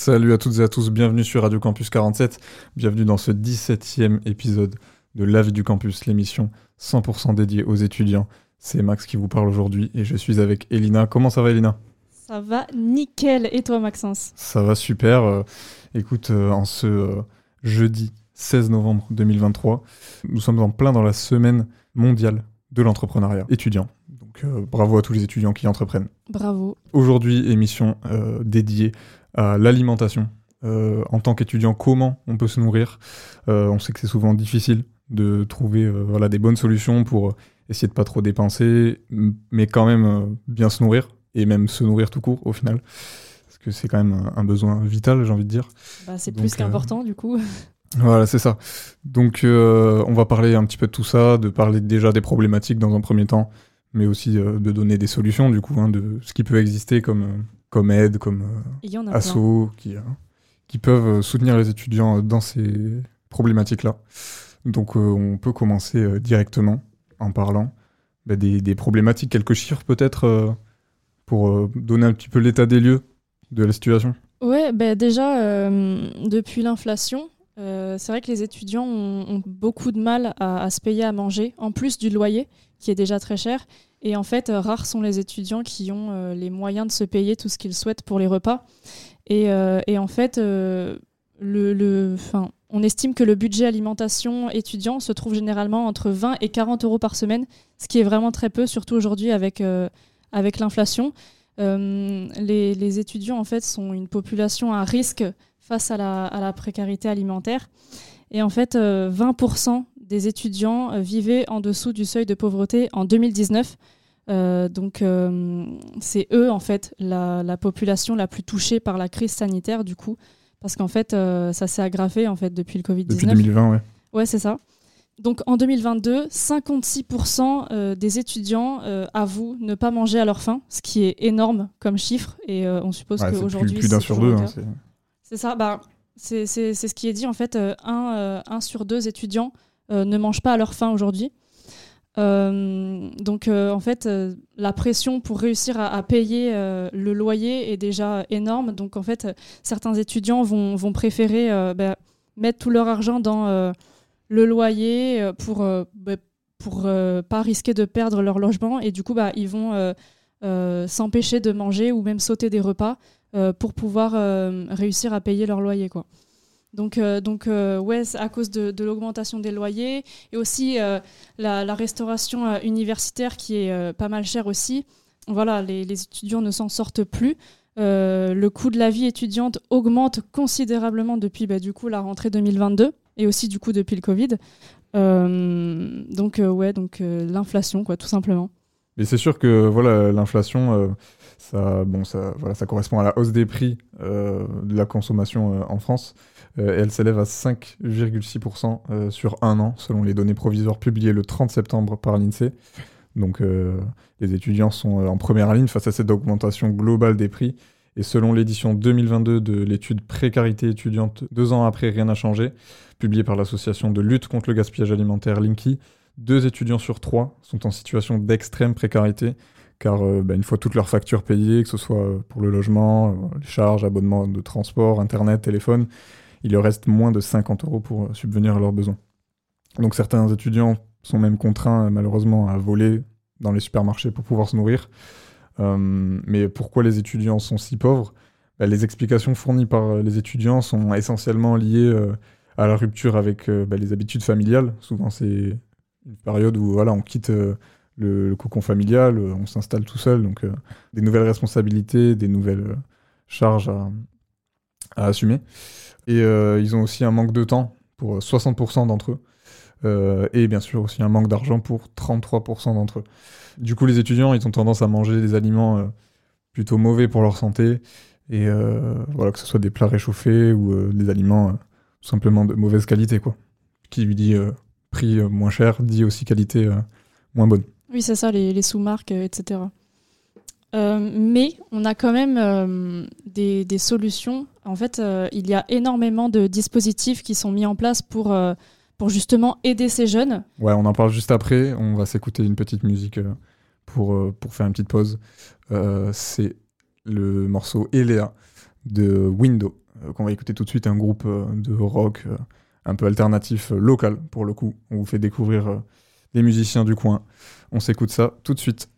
Salut à toutes et à tous, bienvenue sur Radio Campus 47, bienvenue dans ce 17e épisode de La vie du campus, l'émission 100% dédiée aux étudiants. C'est Max qui vous parle aujourd'hui et je suis avec Elina. Comment ça va Elina? Ça va nickel. Et toi Maxence? Ça va super. Euh, écoute, euh, en ce euh, jeudi 16 novembre 2023, nous sommes en plein dans la semaine mondiale de l'entrepreneuriat étudiant. Donc bravo à tous les étudiants qui entreprennent. Bravo. Aujourd'hui, émission dédiée à l'alimentation. Euh, en tant qu'étudiant, comment on peut se nourrir? Euh, on sait que c'est souvent difficile de trouver euh, voilà, des bonnes solutions pour essayer de pas trop dépenser, mais quand même bien se nourrir, et même se nourrir tout court au final. Parce que c'est quand même un, besoin vital, j'ai envie de dire. Bah, c'est plus qu'important du coup. Voilà, c'est ça. Donc on va parler un petit peu de tout ça, de parler déjà des problématiques dans un premier temps, mais aussi de donner des solutions du coup, hein, de ce qui peut exister comme comme aide, comme euh, asso, qui, euh, qui peuvent euh, soutenir les étudiants dans ces problématiques-là. Donc on peut commencer directement en parlant bah, des, problématiques, quelques chiffres peut-être pour donner un petit peu l'état des lieux de la situation. Ouais, bah déjà, depuis l'inflation, c'est vrai que les étudiants ont, beaucoup de mal à, se payer à manger, en plus du loyer, qui est déjà très cher. Et en fait, euh, rares sont les étudiants qui ont euh, les moyens de se payer tout ce qu'ils souhaitent pour les repas. Et, euh, et en fait, le, le, on estime que le budget alimentation étudiant se trouve généralement entre 20 et 40 euros par semaine, ce qui est vraiment très peu, surtout aujourd'hui avec, avec l'inflation. Les, les, étudiants, en fait, sont une population à risque face à la, à la précarité alimentaire. Et en fait, 20% des étudiants euh, vivaient en dessous du seuil de pauvreté en 2019. Euh, donc euh, c'est eux en fait la, population la plus touchée par la crise sanitaire du coup parce qu'en fait ça s'est aggravé en fait depuis le Covid 19. Depuis 2020 ouais. Ouais c'est ça. Donc en 2022, 56% des étudiants avouent ne pas manger à leur faim, ce qui est énorme comme chiffre et on suppose qu'aujourd'hui plus, plus d'un sur deux. Hein, c'est ça. Bah c'est ce qui est dit en fait. un, un sur deux étudiants ne mangent pas à leur faim aujourd'hui. Euh, donc euh, en fait, la pression pour réussir à, payer le loyer est déjà énorme. Donc en fait, certains étudiants vont, préférer bah, mettre tout leur argent dans le loyer pour bah, pas risquer de perdre leur logement et du coup bah, ils vont s'empêcher de manger ou même sauter des repas pour pouvoir réussir à payer leur loyer quoi. Donc, euh, donc euh, ouais, à cause de, l'augmentation des loyers et aussi euh, la, restauration universitaire qui est pas mal chère aussi. Voilà, les, étudiants ne s'en sortent plus. le coût de la vie étudiante augmente considérablement depuis bah, du coup la rentrée 2022 et aussi du coup depuis le Covid. donc ouais, donc l'inflation quoi, tout simplement. Mais c'est sûr que voilà, l'inflation, ça, bon, ça, voilà, ça correspond à la hausse des prix de la consommation en France. Euh, elle s'élève à 5,6% euh, sur un an, selon les données provisoires publiées le 30 septembre par l'INSEE. Donc euh, les étudiants sont en première ligne face à cette augmentation globale des prix. Et selon l'édition 2022 de l'étude Précarité étudiante, deux ans après Rien n'a changé, publiée par l'association de lutte contre le gaspillage alimentaire Linky, deux étudiants sur trois sont en situation d'extrême précarité, car bah, une fois toutes leurs factures payées, que ce soit pour le logement, les charges, abonnements de transport, internet, téléphone, il leur reste moins de 50 euros pour euh, subvenir à leurs besoins. Donc certains étudiants sont même contraints euh, malheureusement à voler dans les supermarchés pour pouvoir se nourrir. Euh, mais pourquoi les étudiants sont si pauvres? Bah, Les explications fournies par les étudiants sont essentiellement liées à la rupture avec bah, les habitudes familiales. Souvent c'est une période où voilà, on quitte le, cocon familial, on s'installe tout seul, donc des nouvelles responsabilités, des nouvelles charges à assumer. Et euh, ils ont aussi un manque de temps pour 60% d'entre eux. Euh, et bien sûr aussi un manque d'argent pour 33% d'entre eux. Du coup, les étudiants, ils ont tendance à manger des aliments euh, plutôt mauvais pour leur santé. Et voilà, que ce soit des plats réchauffés ou des aliments tout simplement de mauvaise qualité. Quoi. Qui lui dit prix moins cher, dit aussi qualité moins bonne. Oui, c'est ça, les, sous-marques, etc. mais on a quand même des, des, solutions. En fait, il y a énormément de dispositifs qui sont mis en place pour pour justement aider ces jeunes. Ouais, on en parle juste après. On va s'écouter une petite musique euh, pour, euh, pour faire une petite pause. Euh, c'est le morceau Elea de Window, qu'on va écouter tout de suite, un groupe de rock un peu alternatif local pour le coup. On vous fait découvrir les musiciens du coin. On s'écoute ça tout de suite.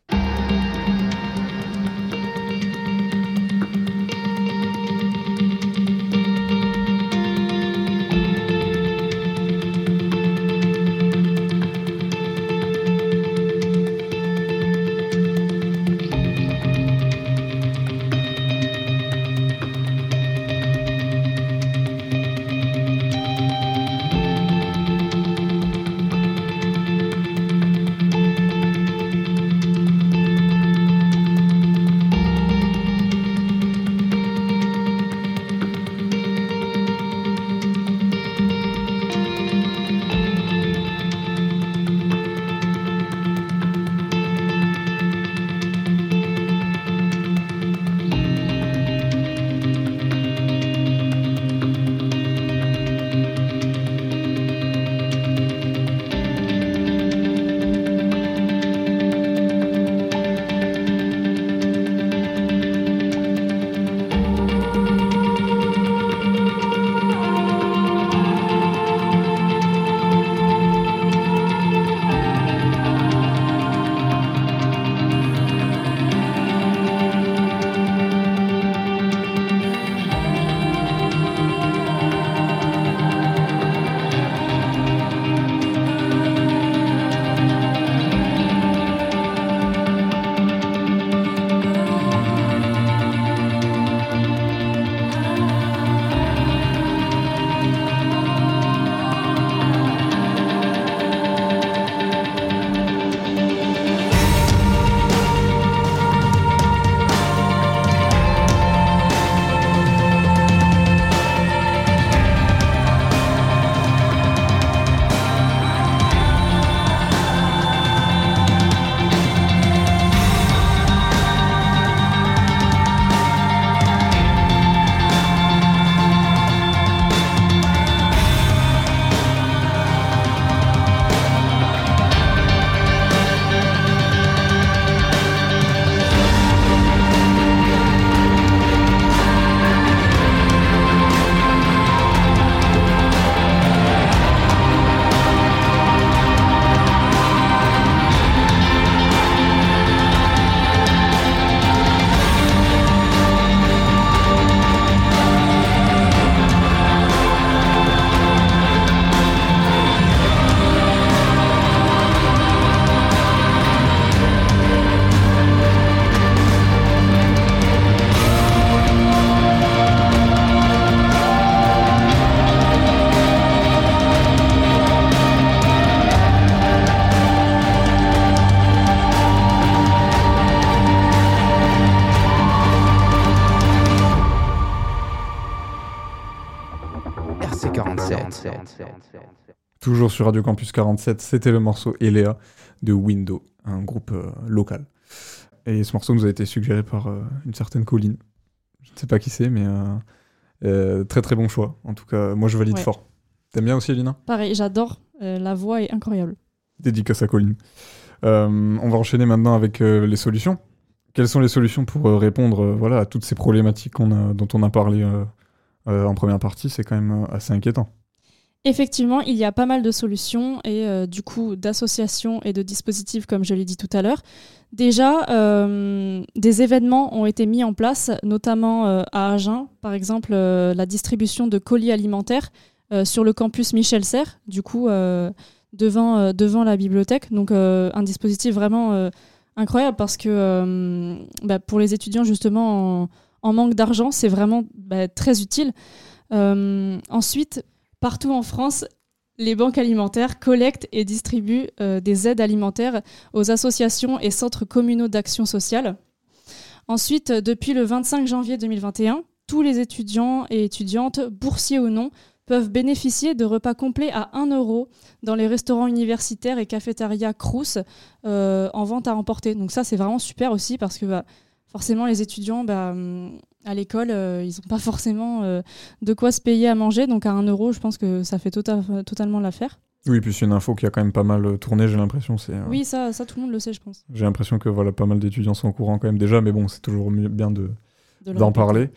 Toujours sur Radio Campus 47, c'était le morceau Elea de Window, un groupe euh, local. Et ce morceau nous a été suggéré par euh, une certaine Colline. Je ne sais pas qui c'est, mais euh, très très bon choix. En tout cas, moi je valide fort. T'aimes bien aussi, Elina? Pareil, j'adore. la voix est incroyable. Dédicace à Colline. on va enchaîner maintenant avec les solutions. Quelles sont les solutions pour répondre voilà, à toutes ces problématiques a, dont on a parlé en première partie C'est quand même assez inquiétant. Effectivement, il y a pas mal de solutions et euh, du coup d'associations et de dispositifs, comme je l'ai dit tout à l'heure. Déjà, euh, des événements ont été mis en place, notamment euh, à Agen, par exemple la distribution de colis alimentaires sur le campus Michel Serres, du coup devant, devant la bibliothèque. Donc un dispositif vraiment incroyable parce que bah, pour les étudiants justement en, manque d'argent, c'est vraiment bah, très utile. ensuite, Partout en France, les banques alimentaires collectent et distribuent euh, des aides alimentaires aux associations et centres communaux d'action sociale. Ensuite, depuis le 25 janvier 2021, tous les étudiants et étudiantes, boursiers ou non, peuvent bénéficier de repas complets à 1 euro dans les restaurants universitaires et cafétérias Crous euh, en vente à emporter. Donc ça, c'est vraiment super aussi parce que bah, forcément, les étudiants, bah, hum, à l'école, euh, ils n'ont pas forcément euh, de quoi se payer à manger. Donc à 1 euro, je pense que ça fait tota- totalement l'affaire. Oui, puis c'est une info qui a quand même pas mal tourné, j'ai l'impression. c'est euh, Oui, ça, ça, tout le monde le sait, je pense. J'ai l'impression que voilà, pas mal d'étudiants sont au courant quand même déjà, mais bon, c'est toujours mieux- bien de, d'en parler.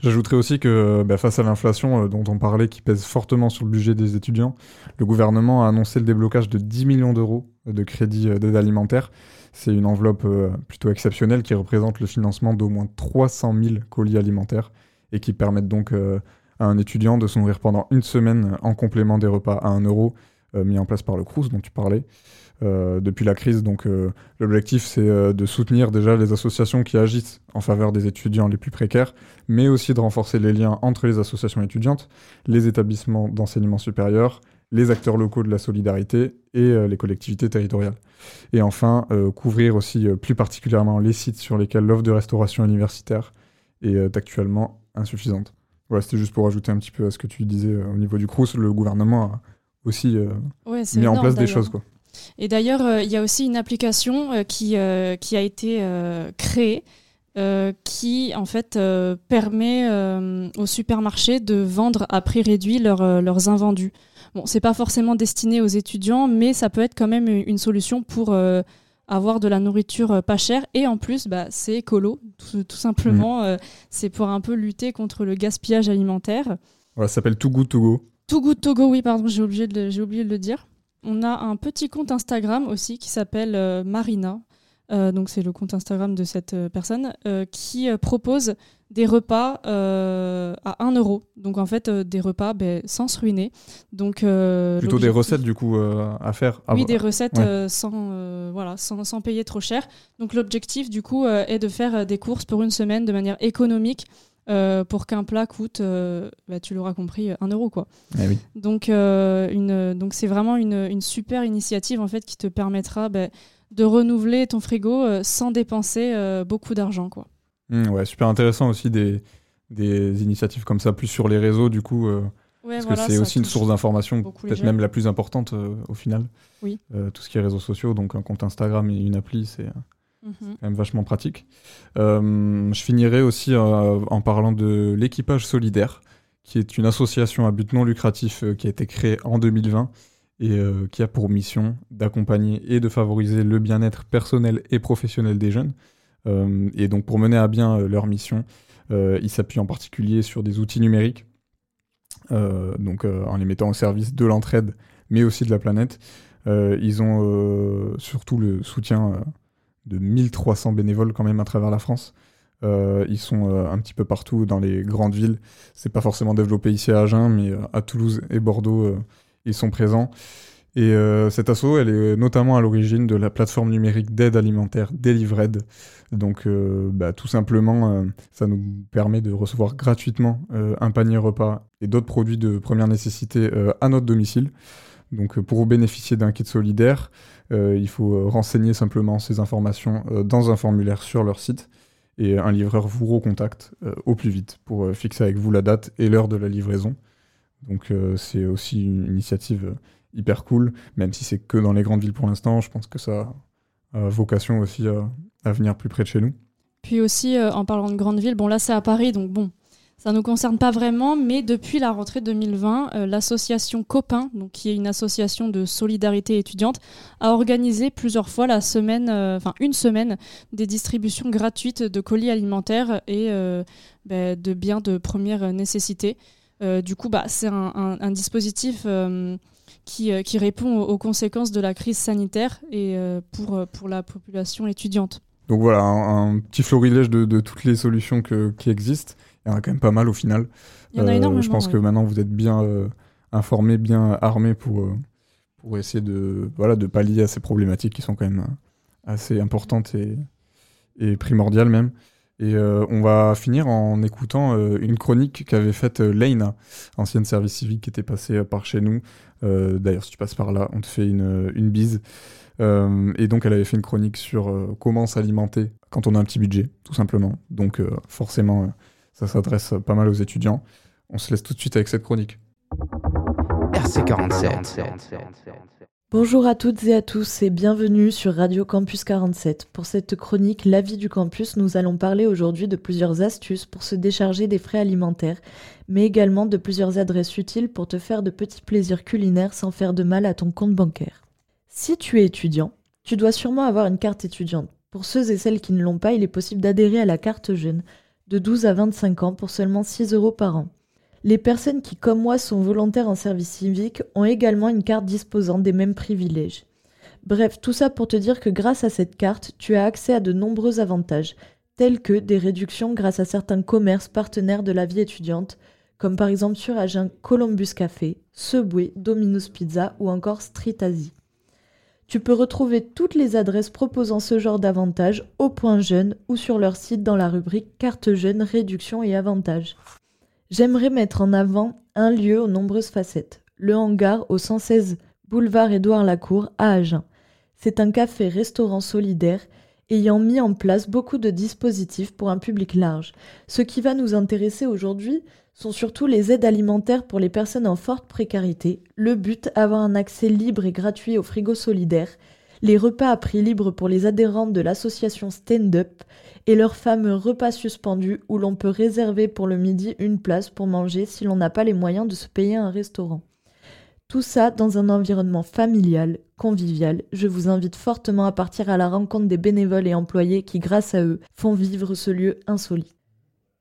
J'ajouterais aussi que bah, face à l'inflation euh, dont on parlait, qui pèse fortement sur le budget des étudiants, le gouvernement a annoncé le déblocage de 10 millions d'euros de crédits euh, d'aide alimentaire. C'est une enveloppe euh, plutôt exceptionnelle qui représente le financement d'au moins 300 000 colis alimentaires et qui permettent donc euh, à un étudiant de se nourrir pendant une semaine en complément des repas à 1 euro euh, mis en place par le Crous dont tu parlais. Depuis la crise, donc l'objectif c'est de soutenir déjà les associations qui agissent en faveur des étudiants les plus précaires, mais aussi de renforcer les liens entre les associations étudiantes, les établissements d'enseignement supérieur, les acteurs locaux de la solidarité et euh, les collectivités territoriales. Et enfin, euh, couvrir aussi euh, plus particulièrement les sites sur lesquels l'offre de restauration universitaire est actuellement insuffisante. Voilà, c'était juste pour ajouter un petit peu à ce que tu disais au niveau du Crous, le gouvernement a aussi Ouais, mis en place des choses. Quoi. Et d'ailleurs, euh, il y a aussi une application euh, qui, euh, qui a été créée qui, en fait, permet aux supermarchés de vendre à prix réduit leurs invendus. Bon, c'est pas forcément destiné aux étudiants, mais ça peut être quand même une solution pour euh, avoir de la nourriture euh, pas chère. Et en plus, bah, c'est écolo, tout, tout simplement. Euh, c'est pour un peu lutter contre le gaspillage alimentaire. Voilà, ça s'appelle Too Good To Go. Too Good To Go, oui, pardon, j'ai oublié, de le- j'ai oublié de le dire. On a un petit compte Instagram aussi qui s'appelle euh, Marina. Donc c'est le compte Instagram de cette personne qui propose des repas euh, à 1 euro. Donc en fait euh, des repas ben, sans se ruiner. Donc euh, Plutôt des recettes du coup à faire. Oui, des recettes ouais. sans, voilà, sans, sans payer trop cher. Donc l'objectif, du coup, est de faire des courses pour une semaine de manière économique pour qu'un plat coûte, bah, tu l'auras compris, 1 euro. Quoi. eh oui. Donc une- donc c'est vraiment une, une super initiative en fait, qui te permettra bah, de renouveler ton frigo sans dépenser beaucoup d'argent. quoi. Mm, ouais, super intéressant aussi des, des initiatives comme ça, plus sur les réseaux du coup, euh, Ouais, parce voilà, que c'est aussi une source d'information, peut-être même la plus importante euh, au final. Oui. Euh, tout ce qui est réseaux sociaux, donc un compte Instagram et une appli, c'est Mhm. quand même vachement pratique. Je finirai aussi en parlant de l'équipage solidaire, qui est une association à but non lucratif qui a été créée en 2020 et qui a pour mission d'accompagner et de favoriser le bien-être personnel et professionnel des jeunes. Euh, et donc pour mener à bien euh, leur mission, euh, ils s'appuient en particulier sur des outils numériques, donc en les mettant au service de l'entraide, mais aussi de la planète. Ils ont surtout le soutien de 1300 bénévoles quand même à travers la France. Ils sont un petit peu partout dans les grandes villes. C'est pas forcément développé ici à Agen, mais à Toulouse et Bordeaux, ils sont présents. Et euh, cette asso, elle est notamment à l'origine de la plateforme numérique d'aide alimentaire Delivered. Donc, euh, bah, tout simplement, euh, ça nous permet de recevoir gratuitement euh, un panier repas et d'autres produits de première nécessité à notre domicile. Donc, pour bénéficier d'un kit solidaire, il faut renseigner simplement ces informations dans un formulaire sur leur site et un livreur vous recontacte au plus vite pour fixer avec vous la date et l'heure de la livraison. Donc c'est aussi une initiative hyper cool, même si c'est que dans les grandes villes pour l'instant, je pense que ça a vocation aussi à, venir plus près de chez nous. Puis aussi, euh, en parlant de grande ville, bon là c'est à Paris, donc bon, ça ne nous concerne pas vraiment, mais depuis la rentrée 2020, euh, l'association Copain, donc, qui est une association de solidarité étudiante, a organisé plusieurs fois la semaine, euh, enfin une semaine, des distributions gratuites de colis alimentaires et ben, de biens de première nécessité. Du coup, bah, c'est un, dispositif qui, euh, qui répond aux, conséquences de la crise sanitaire et euh, pour, euh, pour la population étudiante. Donc voilà, un, un petit florilège de, de toutes les solutions que- qui existent. Il y en a quand même pas mal au final. Il y en a énormément. Je pense ouais. que maintenant vous êtes bien informés, bien armés pour, pour essayer de, voilà, de pallier à ces problématiques qui sont quand même assez importantes et, et primordiales même. Et euh, on va finir en écoutant euh, une chronique qu'avait faite euh, ancienne service civique qui était passée euh, par chez nous. D'ailleurs, si tu passes par là, on te fait une, une bise. Et donc, elle avait fait une chronique sur comment s'alimenter quand on a un petit budget, tout simplement. Donc, forcément, ça s'adresse pas mal aux étudiants. On se laisse tout de suite avec cette chronique. RC47. Bonjour à toutes et à tous et bienvenue sur Radio Campus 47. Pour cette chronique La vie du campus, nous allons parler aujourd'hui de plusieurs astuces pour se décharger des frais alimentaires, mais également de plusieurs adresses utiles pour te faire de petits plaisirs culinaires sans faire de mal à ton compte bancaire. Si tu es étudiant, tu dois sûrement avoir une carte étudiante. Pour ceux et celles qui ne l'ont pas, il est possible d'adhérer à la carte jeune de 12 à 25 ans pour seulement 6 euros par an. Les personnes qui, comme moi, sont volontaires en service civique ont également une carte disposant des mêmes privilèges. Bref, tout ça pour te dire que grâce à cette carte, tu as accès à de nombreux avantages, tels que des réductions grâce à certains commerces partenaires de la vie étudiante, comme par exemple sur Agen Columbus Café, Subway, Domino's Pizza ou encore Street Asie. Tu peux retrouver toutes les adresses proposant ce genre d'avantages au point jeune ou sur leur site dans la rubrique Carte jeune, réduction et avantages. J'aimerais mettre en avant un lieu aux nombreuses facettes, le hangar au 116 boulevard Édouard Lacour à Agen. C'est un café-restaurant solidaire ayant mis en place beaucoup de dispositifs pour un public large. Ce qui va nous intéresser aujourd'hui sont surtout les aides alimentaires pour les personnes en forte précarité, le but avoir un accès libre et gratuit au frigo solidaire, les repas à prix libre pour les adhérents de l'association Stand Up et leur fameux repas suspendu où l'on peut réserver pour le midi une place pour manger si l'on n'a pas les moyens de se payer un restaurant. Tout ça dans un environnement familial, convivial. Je vous invite fortement à partir à la rencontre des bénévoles et employés qui, grâce à eux, font vivre ce lieu insolite.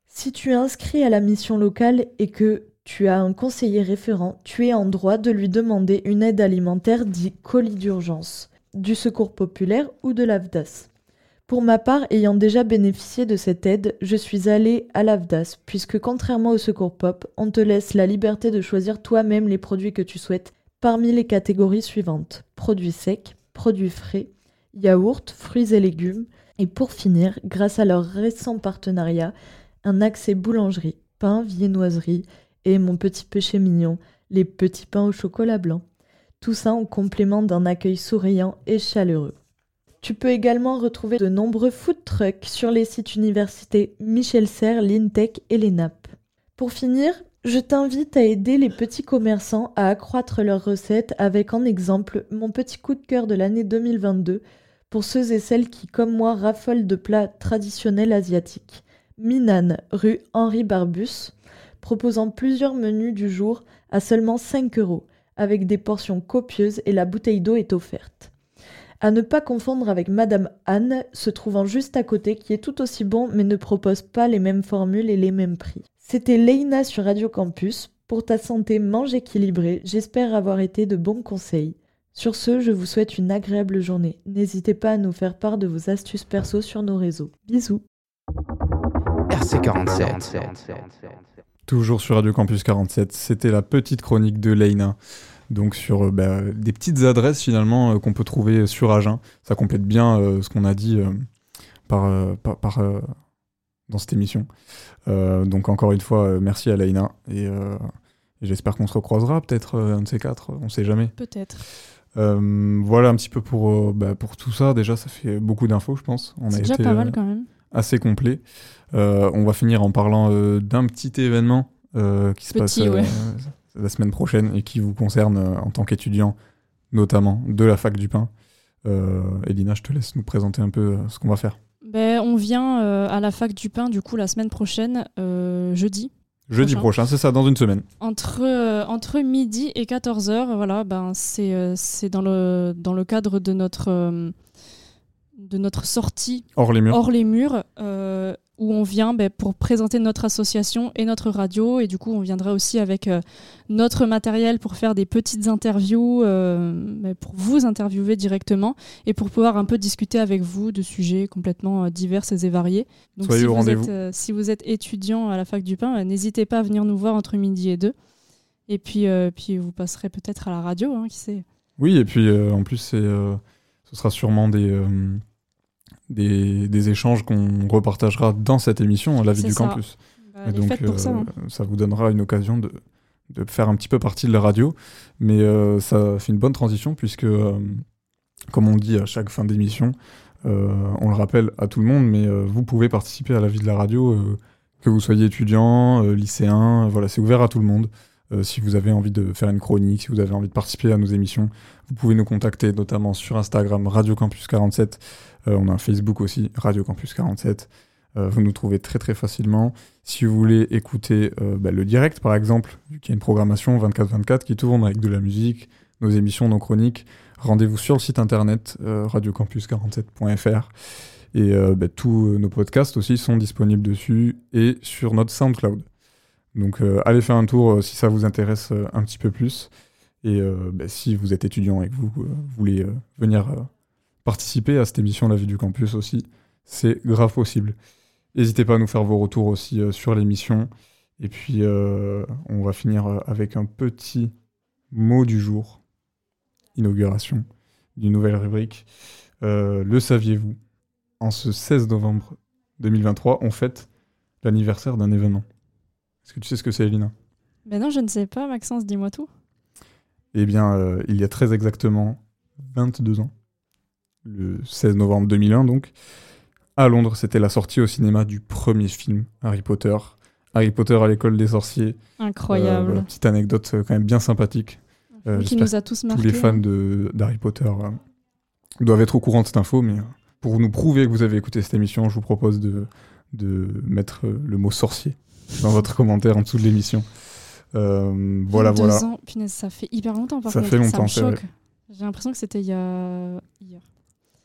Si tu es inscrit à la mission locale et que tu as un conseiller référent, tu es en droit de lui demander une aide alimentaire dit colis d'urgence, du secours populaire ou de l'AFDAS. Pour ma part, ayant déjà bénéficié de cette aide, je suis allée à l'AFDAS, puisque contrairement au Secours Pop, on te laisse la liberté de choisir toi-même les produits que tu souhaites parmi les catégories suivantes produits secs, produits frais, yaourts, fruits et légumes, et pour finir, grâce à leur récent partenariat, un accès boulangerie, pain, viennoiserie et mon petit péché mignon, les petits pains au chocolat blanc. Tout ça en complément d'un accueil souriant et chaleureux. Tu peux également retrouver de nombreux food trucks sur les sites universités Michel Serre, l'Intech et l'ENAP. Pour finir, je t'invite à aider les petits commerçants à accroître leurs recettes avec en exemple mon petit coup de cœur de l'année 2022 pour ceux et celles qui, comme moi, raffolent de plats traditionnels asiatiques. Minan, rue Henri Barbus, proposant plusieurs menus du jour à seulement 5 euros, avec des portions copieuses et la bouteille d'eau est offerte. À ne pas confondre avec Madame Anne, se trouvant juste à côté, qui est tout aussi bon mais ne propose pas les mêmes formules et les mêmes prix. C'était Leïna sur Radio Campus. Pour ta santé, mange équilibré. J'espère avoir été de bons conseils. Sur ce, je vous souhaite une agréable journée. N'hésitez pas à nous faire part de vos astuces perso sur nos réseaux. Bisous. RC47. Toujours sur Radio Campus 47, c'était la petite chronique de Leïna. Donc sur euh, bah, des petites adresses finalement euh, qu'on peut trouver sur Agen. Ça complète bien euh, ce qu'on a dit euh, par, par- par, dans cette émission. Donc encore une fois, merci à Leïna. Et, et j'espère qu'on se recroisera peut-être un de ces quatre, on sait jamais. Peut-être. Voilà un petit peu pour, bah, pour tout ça. Déjà, ça fait beaucoup d'infos, je pense. C'est déjà été, pas mal quand même. Assez complet. Euh, on va finir en parlant euh, d'un petit événement euh, qui se passe ouais. la semaine prochaine et qui vous concerne en tant qu'étudiant, notamment de la fac du pain. Elina, je te laisse nous présenter un peu ce qu'on va faire. Ben, on vient euh, à la fac du pain du coup la semaine prochaine, euh, jeudi. Jeudi Prochain. prochain, c'est ça, dans une semaine. Entre, euh, entre midi et 14h, voilà, ben, c'est dans, le, dans le cadre de notre, de notre sortie Hors les murs. hors les murs, euh, où on vient ben, pour présenter notre association et notre radio. Et du coup, on viendra aussi avec euh, notre matériel pour faire des petites interviews, euh, ben, pour vous interviewer directement et pour pouvoir un peu discuter avec vous de sujets complètement divers et variés. Donc, Soyez si, au vous rendez-vous. êtes, si vous êtes étudiant à la fac du pain, euh, n'hésitez pas à venir nous voir entre midi et deux. Et puis, puis vous passerez peut-être à la radio, hein, qui sait. Oui, et puis en plus, c'est, ce sera sûrement des, euh, des, des échanges qu'on repartagera dans cette émission, La vie du ça. campus. Bah, Et donc, faite pour ça. euh, hein. ça vous donnera une occasion de, de faire un petit peu partie de la radio. Mais euh, ça fait une bonne transition puisque euh, comme on dit à chaque fin d'émission, on le rappelle à tout le monde, mais vous pouvez participer à la vie de la radio, que vous soyez étudiant, lycéen, voilà, c'est ouvert à tout le monde. Si vous avez envie de faire une chronique, si vous avez envie de participer à nos émissions, vous pouvez nous contacter notamment sur Instagram Radio Campus 47. on a un Facebook aussi, Radio Campus 47. vous nous trouvez très très facilement. Si vous voulez écouter bah, le direct, par exemple, vu qu'il y a une programmation 24-24 qui tourne avec de la musique, nos émissions, nos chroniques, rendez-vous sur le site internet radiocampus47.fr. Et bah, tous nos podcasts aussi sont disponibles dessus et sur notre SoundCloud. Donc allez faire un tour si ça vous intéresse un petit peu plus. Et euh, bah, si vous êtes étudiant et que vous, euh, voulez euh, venir participer à cette émission La vie du campus aussi, c'est grave possible. N'hésitez pas à nous faire vos retours aussi sur l'émission. Et puis, on va finir avec un petit mot du jour. Inauguration d'une nouvelle rubrique. le saviez-vous? En ce 16 novembre 2023, on fête l'anniversaire d'un événement. Est-ce que tu sais ce que c'est, Elina Ben non, je ne sais pas, Maxence, dis-moi tout. Eh bien, euh, il y a très exactement 22 ans, le 16 novembre 2001 donc, à Londres, c'était la sortie au cinéma du premier film Harry Potter. Harry Potter à l'école des sorciers. Incroyable. Euh, petite anecdote euh, quand même bien sympathique. qui nous a tous marqués. Tous les fans d'Harry Potter doivent être au courant de cette info, mais pour nous prouver que vous avez écouté cette émission, je vous propose de, de mettre le mot sorcier dans votre commentaire en dessous de l'émission. Euh, voilà, voilà. Ans, punaise, ça fait hyper longtemps. Par ça fait longtemps. Ça me choque. J'ai l'impression que c'était il y a hier.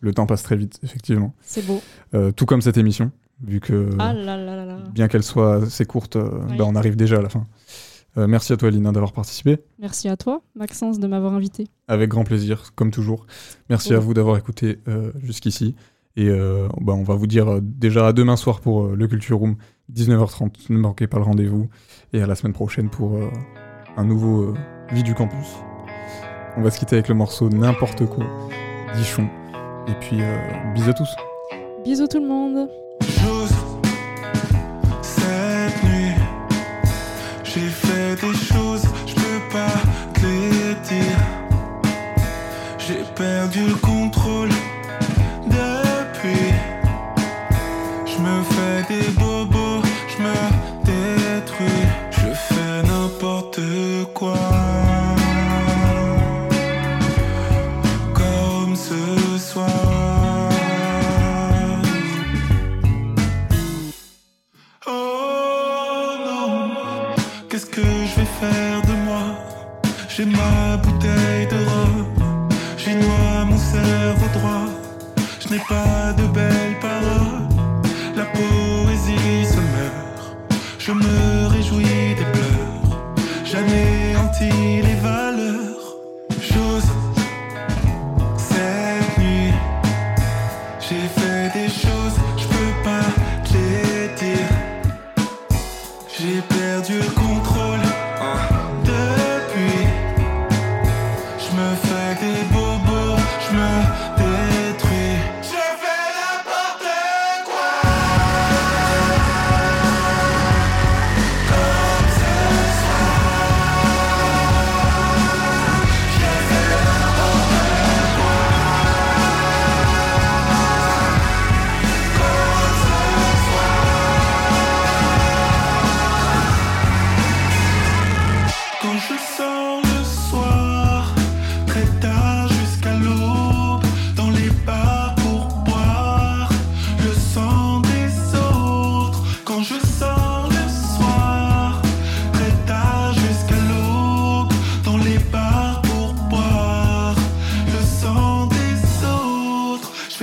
Le temps passe très vite, effectivement. C'est beau. Euh, tout comme cette émission, vu que ah bien qu'elle soit assez courte, euh, bah, on arrive déjà à la fin. merci à toi, Lina, d'avoir participé. Merci à toi, Maxence, de m'avoir invité. Avec grand plaisir, comme toujours. Merci à vous d'avoir écouté jusqu'ici. Et bah, on va vous dire déjà à demain soir pour le Culture Room, 19h30. Ne manquez pas le rendez-vous et à la semaine prochaine pour euh, un nouveau euh, Vie du Campus. On va se quitter avec le morceau N'importe quoi, Dichon. Et puis, euh, bisous à tous. Bisous tout le monde.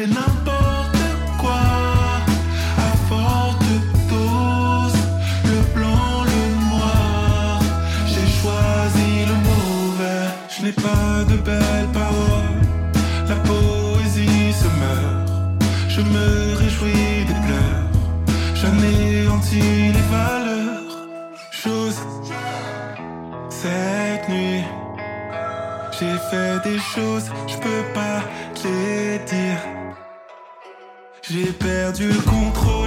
n'importe quoi à forte dose. Le blanc, le noir, j'ai choisi le mauvais. Je n'ai pas de belles paroles, la poésie se meurt. Je me réjouis des pleurs, j'anéantis les valeurs. Chose cette nuit. J'ai fait des choses, je peux pas te les dire. J'ai perdu le contrôle